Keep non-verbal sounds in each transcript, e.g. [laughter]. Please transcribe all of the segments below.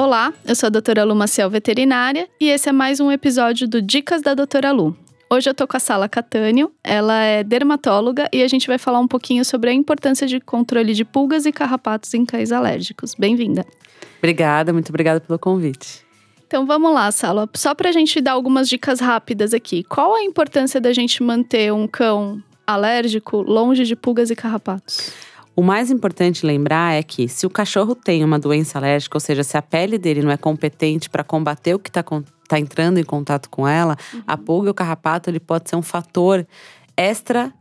Olá, eu sou a doutora Lu Maciel Veterinária e esse é mais um episódio do Dicas da Doutora Lu. Hoje eu tô com a Sala Catânio, ela é dermatóloga e a gente vai falar um pouquinho sobre a importância de controle de pulgas e carrapatos em cães alérgicos. Bem-vinda. Obrigada, muito obrigada pelo convite. Então vamos lá, Sala. Só pra gente dar algumas dicas rápidas aqui. Qual a importância da gente manter um cão alérgico longe de pulgas e carrapatos? O mais importante lembrar é que se o cachorro tem uma doença alérgica, ou seja, se a pele dele não é competente para combater o que está tá entrando em contato com ela, uhum. a pulga e o carrapato ele pode ser um fator extra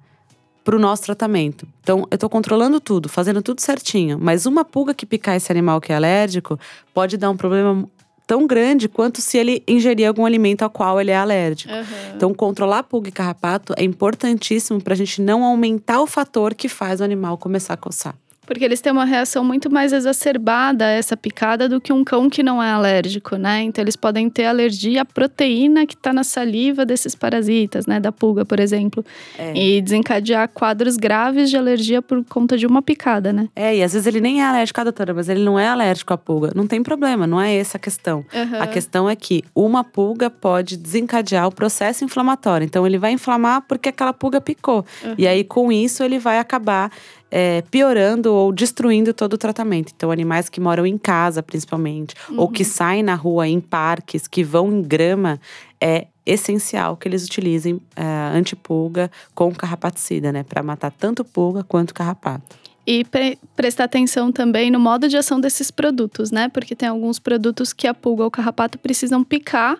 para o nosso tratamento. Então, eu estou controlando tudo, fazendo tudo certinho, mas uma pulga que picar esse animal que é alérgico pode dar um problema tão grande quanto se ele ingerir algum alimento ao qual ele é alérgico. Uhum. Então, controlar pulga e carrapato é importantíssimo para a gente não aumentar o fator que faz o animal começar a coçar. Porque eles têm uma reação muito mais exacerbada a essa picada do que um cão que não é alérgico, né? Então eles podem ter alergia à proteína que está na saliva desses parasitas, né? Da pulga, por exemplo. É. E desencadear quadros graves de alergia por conta de uma picada, né? É, e às vezes ele nem é alérgico à doutora, mas ele não é alérgico à pulga. Não tem problema, não é essa a questão. Uhum. A questão é que uma pulga pode desencadear o processo inflamatório. Então ele vai inflamar porque aquela pulga picou. Uhum. E aí, com isso, ele vai acabar é, piorando ou destruindo todo o tratamento. Então, animais que moram em casa, principalmente, uhum. ou que uhum. saem na rua em parques, que vão em grama, é essencial que eles utilizem é, antipulga com carrapaticida, né? Para matar tanto pulga quanto carrapato. E pre prestar atenção também no modo de ação desses produtos, né? Porque tem alguns produtos que a pulga ou o carrapato precisam picar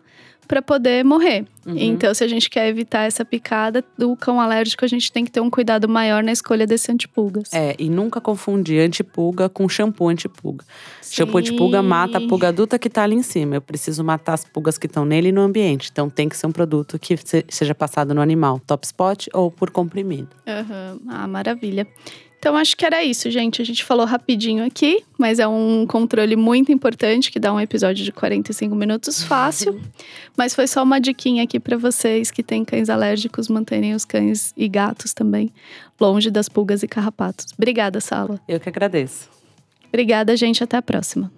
para poder morrer. Uhum. Então, se a gente quer evitar essa picada do cão alérgico, a gente tem que ter um cuidado maior na escolha desse antipulgas. É, e nunca confundir antipulga com shampoo antipulga. Sim. Shampoo antipulga mata a pulga adulta que está ali em cima. Eu preciso matar as pulgas que estão nele e no ambiente. Então, tem que ser um produto que seja passado no animal, top spot ou por comprimido. Uhum. Ah, maravilha. Então acho que era isso, gente. A gente falou rapidinho aqui, mas é um controle muito importante que dá um episódio de 45 minutos fácil. [laughs] mas foi só uma diquinha aqui para vocês que têm cães alérgicos manterem os cães e gatos também longe das pulgas e carrapatos. Obrigada, Sala. Eu que agradeço. Obrigada, gente. Até a próxima.